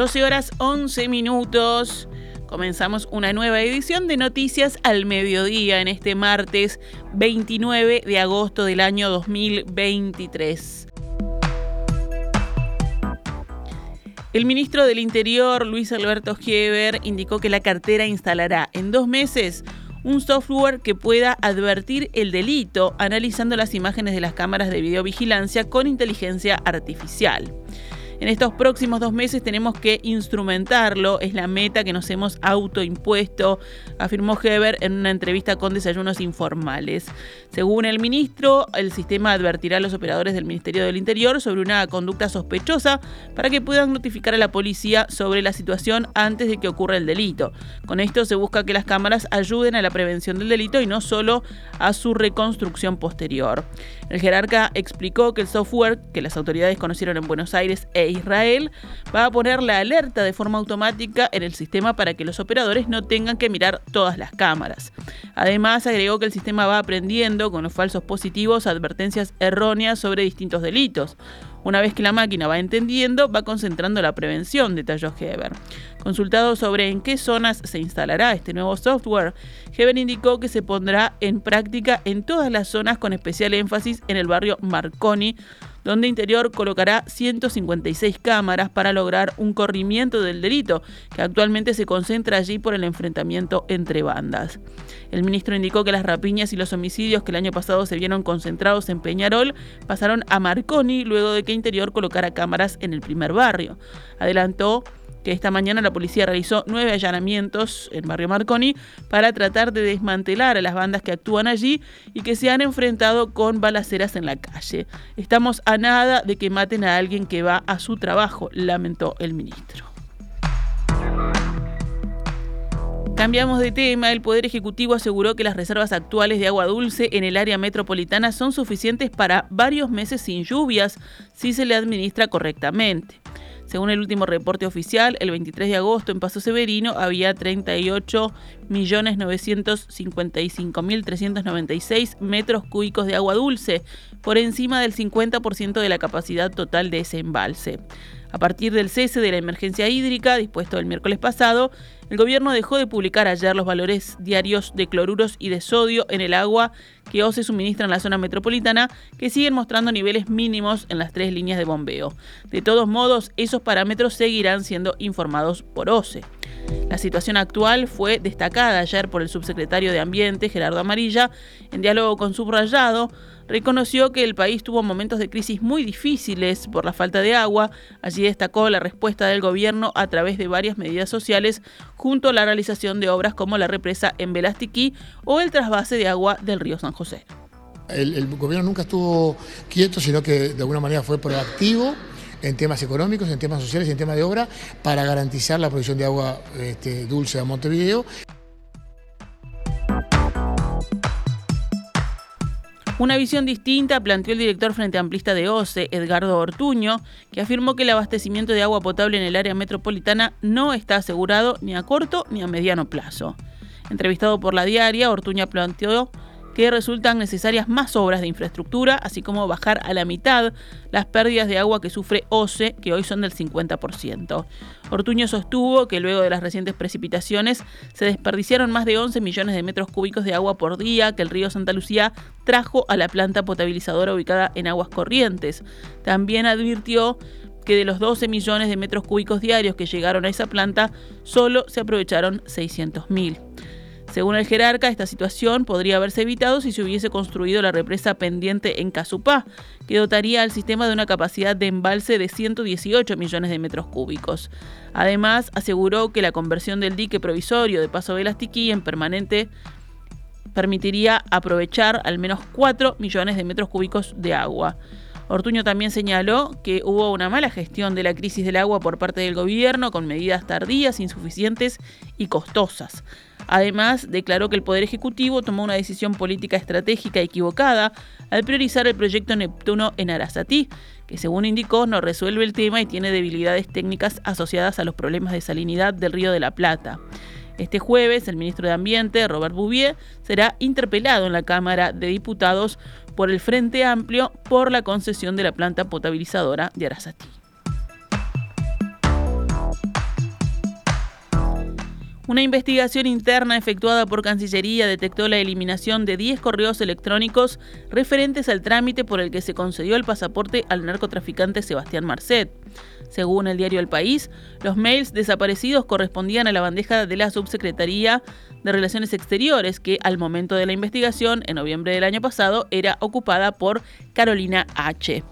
12 horas 11 minutos. Comenzamos una nueva edición de Noticias al Mediodía en este martes 29 de agosto del año 2023. El ministro del Interior, Luis Alberto Gieber, indicó que la cartera instalará en dos meses un software que pueda advertir el delito analizando las imágenes de las cámaras de videovigilancia con inteligencia artificial. En estos próximos dos meses tenemos que instrumentarlo, es la meta que nos hemos autoimpuesto, afirmó Heber en una entrevista con Desayunos Informales. Según el ministro, el sistema advertirá a los operadores del Ministerio del Interior sobre una conducta sospechosa para que puedan notificar a la policía sobre la situación antes de que ocurra el delito. Con esto se busca que las cámaras ayuden a la prevención del delito y no solo a su reconstrucción posterior. El jerarca explicó que el software que las autoridades conocieron en Buenos Aires e Israel va a poner la alerta de forma automática en el sistema para que los operadores no tengan que mirar todas las cámaras. Además, agregó que el sistema va aprendiendo con los falsos positivos advertencias erróneas sobre distintos delitos. Una vez que la máquina va entendiendo, va concentrando la prevención, detalló Heber. Consultado sobre en qué zonas se instalará este nuevo software, Heber indicó que se pondrá en práctica en todas las zonas con especial énfasis en el barrio Marconi, donde Interior colocará 156 cámaras para lograr un corrimiento del delito, que actualmente se concentra allí por el enfrentamiento entre bandas. El ministro indicó que las rapiñas y los homicidios que el año pasado se vieron concentrados en Peñarol pasaron a Marconi luego de que Interior colocara cámaras en el primer barrio. Adelantó que esta mañana la policía realizó nueve allanamientos en Barrio Marconi para tratar de desmantelar a las bandas que actúan allí y que se han enfrentado con balaceras en la calle. Estamos a nada de que maten a alguien que va a su trabajo, lamentó el ministro. Cambiamos de tema. El Poder Ejecutivo aseguró que las reservas actuales de agua dulce en el área metropolitana son suficientes para varios meses sin lluvias si se le administra correctamente. Según el último reporte oficial, el 23 de agosto en Paso Severino había 38.955.396 metros cúbicos de agua dulce, por encima del 50% de la capacidad total de ese embalse. A partir del cese de la emergencia hídrica dispuesto el miércoles pasado, el gobierno dejó de publicar ayer los valores diarios de cloruros y de sodio en el agua que OCE suministra en la zona metropolitana, que siguen mostrando niveles mínimos en las tres líneas de bombeo. De todos modos, esos parámetros seguirán siendo informados por OCE. La situación actual fue destacada ayer por el subsecretario de Ambiente, Gerardo Amarilla, en diálogo con Subrayado, reconoció que el país tuvo momentos de crisis muy difíciles por la falta de agua. Allí destacó la respuesta del gobierno a través de varias medidas sociales, junto a la realización de obras como la represa en Velastiquí o el trasvase de agua del río San José. El, gobierno nunca estuvo quieto, sino que de alguna manera fue proactivo en temas económicos, en temas sociales y en temas de obra para garantizar la provisión de agua este, dulce a Montevideo. Una visión distinta planteó el director frente amplista de OCE, Edgardo Ortuño, que afirmó que el abastecimiento de agua potable en el área metropolitana no está asegurado ni a corto ni a mediano plazo. Entrevistado por la diaria, Ortuño planteó que resultan necesarias más obras de infraestructura, así como bajar a la mitad las pérdidas de agua que sufre OCE, que hoy son del 50%. Ortuño sostuvo que luego de las recientes precipitaciones se desperdiciaron más de 11 millones de metros cúbicos de agua por día que el río Santa Lucía trajo a la planta potabilizadora ubicada en Aguas Corrientes. También advirtió que de los 12 millones de metros cúbicos diarios que llegaron a esa planta, solo se aprovecharon 600 mil. Según el jerarca, esta situación podría haberse evitado si se hubiese construido la represa pendiente en Casupá, que dotaría al sistema de una capacidad de embalse de 118 millones de metros cúbicos. Además, aseguró que la conversión del dique provisorio de Paso Velastiquí en permanente permitiría aprovechar al menos 4 millones de metros cúbicos de agua. Ortuño también señaló que hubo una mala gestión de la crisis del agua por parte del gobierno con medidas tardías, insuficientes y costosas. Además, declaró que el Poder Ejecutivo tomó una decisión política estratégica equivocada al priorizar el proyecto Neptuno en Arasatí, que según indicó no resuelve el tema y tiene debilidades técnicas asociadas a los problemas de salinidad del Río de la Plata. Este jueves, el ministro de Ambiente, Robert Bouvier, será interpelado en la Cámara de Diputados por el Frente Amplio por la concesión de la planta potabilizadora de Arasatí. Una investigación interna efectuada por Cancillería detectó la eliminación de 10 correos electrónicos referentes al trámite por el que se concedió el pasaporte al narcotraficante Sebastián Marcet. Según el diario El País, los mails desaparecidos correspondían a la bandeja de la Subsecretaría de Relaciones Exteriores, que al momento de la investigación, en noviembre del año pasado, era ocupada por Carolina H.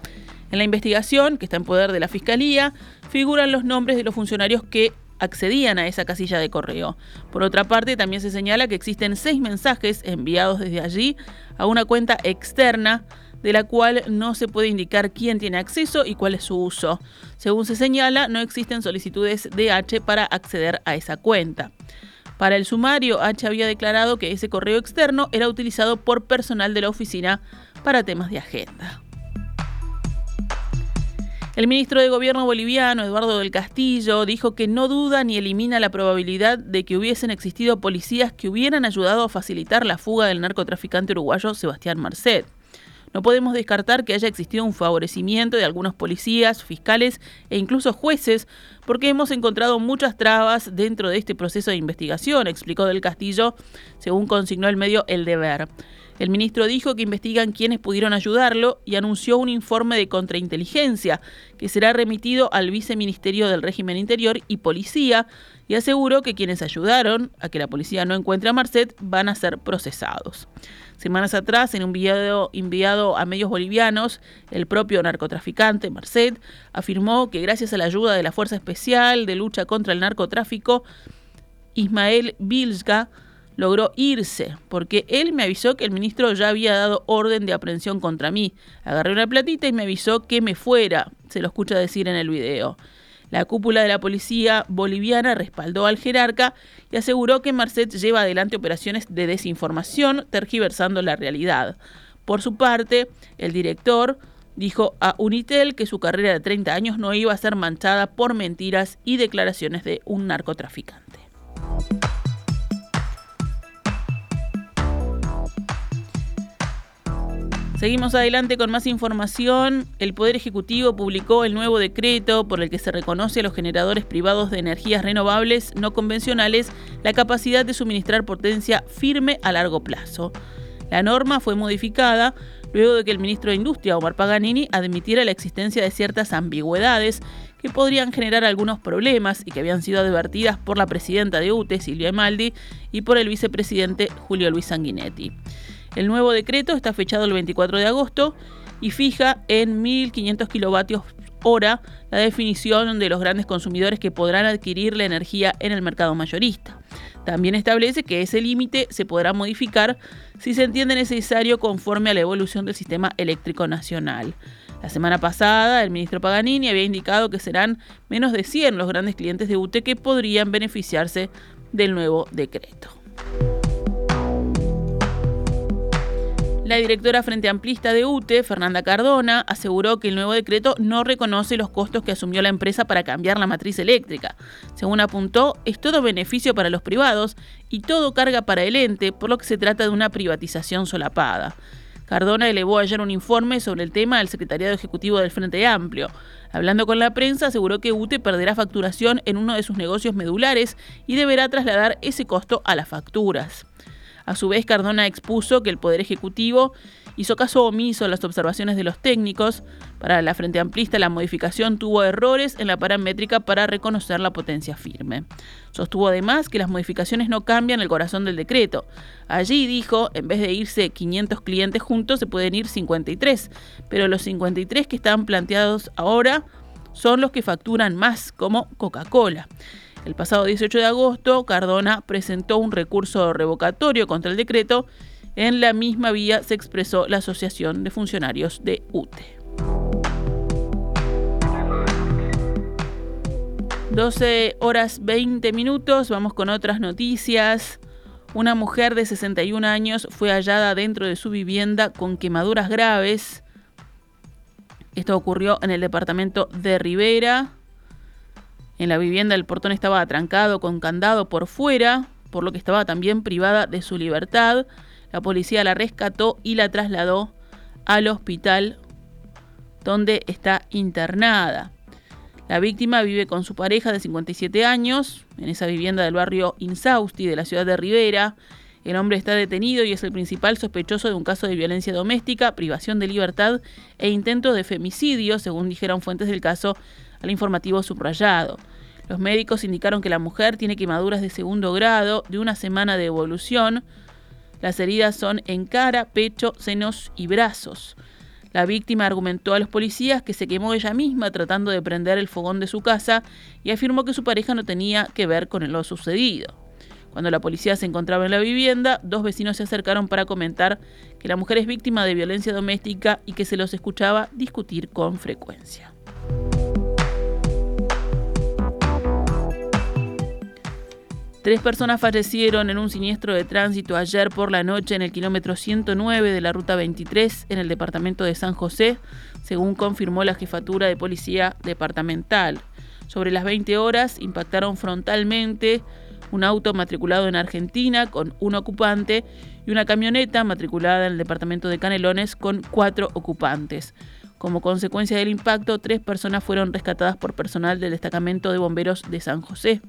En la investigación, que está en poder de la Fiscalía, figuran los nombres de los funcionarios que accedían a esa casilla de correo. Por otra parte, también se señala que existen seis mensajes enviados desde allí a una cuenta externa de la cual no se puede indicar quién tiene acceso y cuál es su uso. Según se señala, no existen solicitudes de H para acceder a esa cuenta. Para el sumario, H había declarado que ese correo externo era utilizado por personal de la oficina para temas de agenda. El ministro de Gobierno boliviano, Eduardo del Castillo, dijo que no duda ni elimina la probabilidad de que hubiesen existido policías que hubieran ayudado a facilitar la fuga del narcotraficante uruguayo Sebastián Marcet. No podemos descartar que haya existido un favorecimiento de algunos policías, fiscales e incluso jueces, porque hemos encontrado muchas trabas dentro de este proceso de investigación, explicó Del Castillo, según consignó el medio El Deber. El ministro dijo que investigan quienes pudieron ayudarlo y anunció un informe de contrainteligencia que será remitido al viceministerio del régimen interior y policía y aseguró que quienes ayudaron a que la policía no encuentre a Marcet van a ser procesados. Semanas atrás, en un video enviado a medios bolivianos, el propio narcotraficante Marcet afirmó que gracias a la ayuda de la Fuerza Especial de Lucha contra el Narcotráfico, Ismael Vilska, logró irse, porque él me avisó que el ministro ya había dado orden de aprehensión contra mí. Agarré una platita y me avisó que me fuera, se lo escucha decir en el video. La cúpula de la policía boliviana respaldó al jerarca y aseguró que Marcet lleva adelante operaciones de desinformación, tergiversando la realidad. Por su parte, el director dijo a Unitel que su carrera de 30 años no iba a ser manchada por mentiras y declaraciones de un narcotraficante. Seguimos adelante con más información. El Poder Ejecutivo publicó el nuevo decreto por el que se reconoce a los generadores privados de energías renovables no convencionales la capacidad de suministrar potencia firme a largo plazo. La norma fue modificada luego de que el ministro de Industria, Omar Paganini, admitiera la existencia de ciertas ambigüedades que podrían generar algunos problemas y que habían sido advertidas por la presidenta de UTE, Silvia Emaldi, y por el vicepresidente Julio Luis Sanguinetti. El nuevo decreto está fechado el 24 de agosto y fija en 1.500 kilovatios hora la definición de los grandes consumidores que podrán adquirir la energía en el mercado mayorista. También establece que ese límite se podrá modificar si se entiende necesario conforme a la evolución del sistema eléctrico nacional. La semana pasada, el ministro Paganini había indicado que serán menos de 100 los grandes clientes de UTE que podrían beneficiarse del nuevo decreto. La directora Frente Amplista de UTE, Fernanda Cardona, aseguró que el nuevo decreto no reconoce los costos que asumió la empresa para cambiar la matriz eléctrica. Según apuntó, es todo beneficio para los privados y todo carga para el ente, por lo que se trata de una privatización solapada. Cardona elevó ayer un informe sobre el tema al secretariado ejecutivo del Frente Amplio. Hablando con la prensa, aseguró que UTE perderá facturación en uno de sus negocios medulares y deberá trasladar ese costo a las facturas. A su vez, Cardona expuso que el Poder Ejecutivo hizo caso omiso a las observaciones de los técnicos. Para la Frente Amplista, la modificación tuvo errores en la paramétrica para reconocer la potencia firme. Sostuvo además que las modificaciones no cambian el corazón del decreto. Allí dijo, en vez de irse 500 clientes juntos, se pueden ir 53, pero los 53 que están planteados ahora son los que facturan más, como Coca-Cola. El pasado 18 de agosto, Cardona presentó un recurso revocatorio contra el decreto. En la misma vía se expresó la Asociación de Funcionarios de UTE. 12 horas 20 minutos, vamos con otras noticias. Una mujer de 61 años fue hallada dentro de su vivienda con quemaduras graves. Esto ocurrió en el departamento de Rivera. En la vivienda el portón estaba atrancado con candado por fuera, por lo que estaba también privada de su libertad. La policía la rescató y la trasladó al hospital donde está internada. La víctima vive con su pareja de 57 años en esa vivienda del barrio Insausti de la ciudad de Rivera. El hombre está detenido y es el principal sospechoso de un caso de violencia doméstica, privación de libertad e intento de femicidio, según dijeron fuentes del caso al informativo subrayado. Los médicos indicaron que la mujer tiene quemaduras de segundo grado de una semana de evolución. Las heridas son en cara, pecho, senos y brazos. La víctima argumentó a los policías que se quemó ella misma tratando de prender el fogón de su casa y afirmó que su pareja no tenía que ver con lo sucedido. Cuando la policía se encontraba en la vivienda, dos vecinos se acercaron para comentar que la mujer es víctima de violencia doméstica y que se los escuchaba discutir con frecuencia. Tres personas fallecieron en un siniestro de tránsito ayer por la noche en el kilómetro 109 de la ruta 23 en el departamento de San José, según confirmó la jefatura de policía departamental. Sobre las 20 horas impactaron frontalmente un auto matriculado en Argentina con un ocupante y una camioneta matriculada en el departamento de Canelones con cuatro ocupantes. Como consecuencia del impacto, tres personas fueron rescatadas por personal del destacamento de bomberos de San José.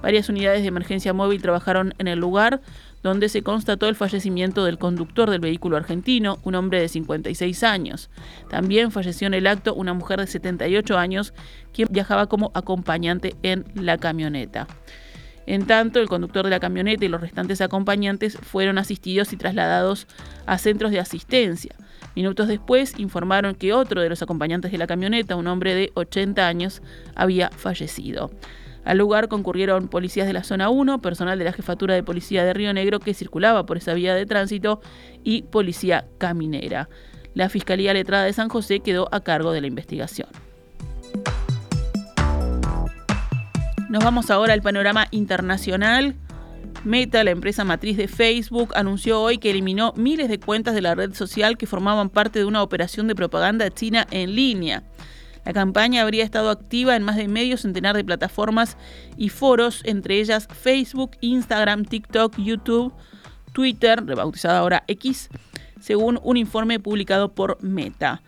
Varias unidades de emergencia móvil trabajaron en el lugar donde se constató el fallecimiento del conductor del vehículo argentino, un hombre de 56 años. También falleció en el acto una mujer de 78 años, quien viajaba como acompañante en la camioneta. En tanto, el conductor de la camioneta y los restantes acompañantes fueron asistidos y trasladados a centros de asistencia. Minutos después informaron que otro de los acompañantes de la camioneta, un hombre de 80 años, había fallecido. Al lugar concurrieron policías de la zona 1, personal de la Jefatura de Policía de Río Negro que circulaba por esa vía de tránsito y policía caminera. La Fiscalía Letrada de San José quedó a cargo de la investigación. Nos vamos ahora al panorama internacional. Meta, la empresa matriz de Facebook, anunció hoy que eliminó miles de cuentas de la red social que formaban parte de una operación de propaganda china en línea. La campaña habría estado activa en más de medio centenar de plataformas y foros, entre ellas Facebook, Instagram, TikTok, YouTube, Twitter, rebautizada ahora X, según un informe publicado por Meta.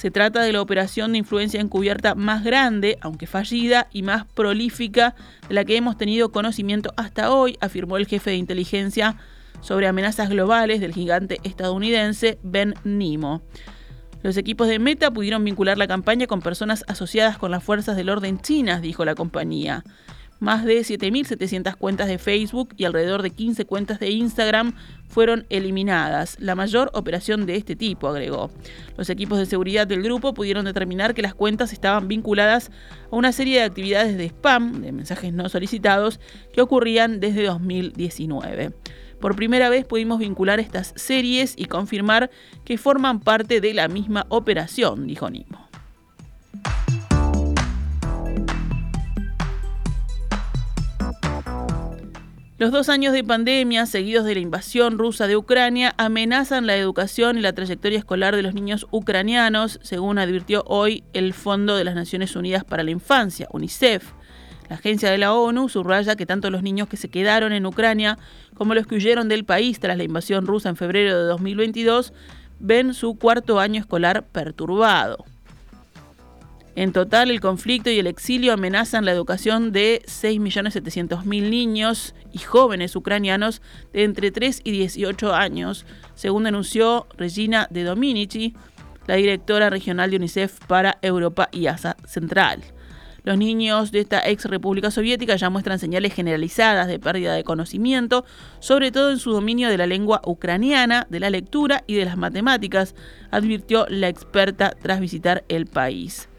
Se trata de la operación de influencia encubierta más grande, aunque fallida, y más prolífica de la que hemos tenido conocimiento hasta hoy, afirmó el jefe de inteligencia sobre amenazas globales del gigante estadounidense Ben Nimo. Los equipos de Meta pudieron vincular la campaña con personas asociadas con las fuerzas del orden chinas, dijo la compañía. Más de 7.700 cuentas de Facebook y alrededor de 15 cuentas de Instagram fueron eliminadas, la mayor operación de este tipo, agregó. Los equipos de seguridad del grupo pudieron determinar que las cuentas estaban vinculadas a una serie de actividades de spam, de mensajes no solicitados, que ocurrían desde 2019. Por primera vez pudimos vincular estas series y confirmar que forman parte de la misma operación, dijo Nimo. Los dos años de pandemia, seguidos de la invasión rusa de Ucrania, amenazan la educación y la trayectoria escolar de los niños ucranianos, según advirtió hoy el Fondo de las Naciones Unidas para la Infancia, UNICEF. La agencia de la ONU subraya que tanto los niños que se quedaron en Ucrania como los que huyeron del país tras la invasión rusa en febrero de 2022 ven su cuarto año escolar perturbado. En total, el conflicto y el exilio amenazan la educación de 6.700.000 niños y jóvenes ucranianos de entre 3 y 18 años, según denunció Regina De Dominici, la directora regional de UNICEF para Europa y Asia Central. Los niños de esta ex República Soviética ya muestran señales generalizadas de pérdida de conocimiento, sobre todo en su dominio de la lengua ucraniana, de la lectura y de las matemáticas, advirtió la experta tras visitar el país.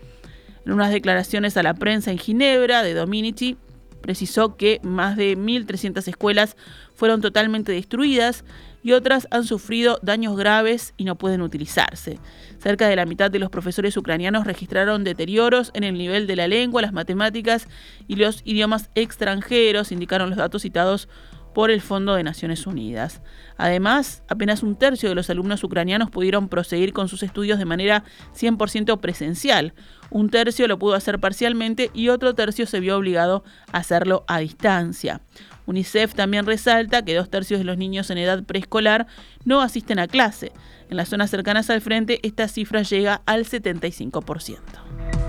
En unas declaraciones a la prensa en Ginebra de Dominici, precisó que más de 1.300 escuelas fueron totalmente destruidas y otras han sufrido daños graves y no pueden utilizarse. Cerca de la mitad de los profesores ucranianos registraron deterioros en el nivel de la lengua, las matemáticas y los idiomas extranjeros, indicaron los datos citados por el Fondo de Naciones Unidas. Además, apenas un tercio de los alumnos ucranianos pudieron proseguir con sus estudios de manera 100% presencial. Un tercio lo pudo hacer parcialmente y otro tercio se vio obligado a hacerlo a distancia. UNICEF también resalta que dos tercios de los niños en edad preescolar no asisten a clase. En las zonas cercanas al frente, esta cifra llega al 75%.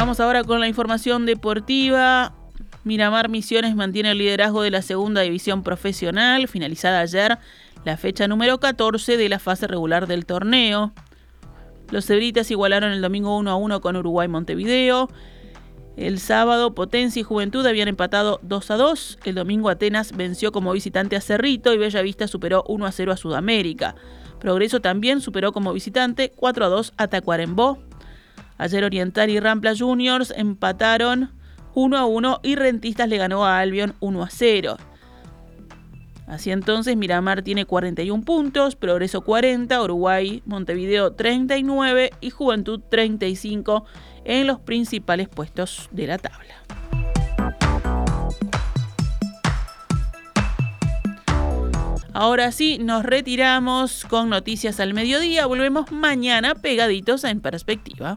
Vamos ahora con la información deportiva. Miramar Misiones mantiene el liderazgo de la segunda división profesional, finalizada ayer la fecha número 14 de la fase regular del torneo. Los Cebritas igualaron el domingo 1 a 1 con Uruguay Montevideo. El sábado Potencia y Juventud habían empatado 2 a 2. El domingo Atenas venció como visitante a Cerrito y Bellavista superó 1 a 0 a Sudamérica. Progreso también superó como visitante 4 a 2 a Tacuarembó. Ayer Oriental y Rampla Juniors empataron 1 a 1 y Rentistas le ganó a Albion 1 a 0. Así entonces Miramar tiene 41 puntos, Progreso 40, Uruguay, Montevideo 39 y Juventud 35 en los principales puestos de la tabla. Ahora sí, nos retiramos con noticias al mediodía. Volvemos mañana pegaditos En Perspectiva.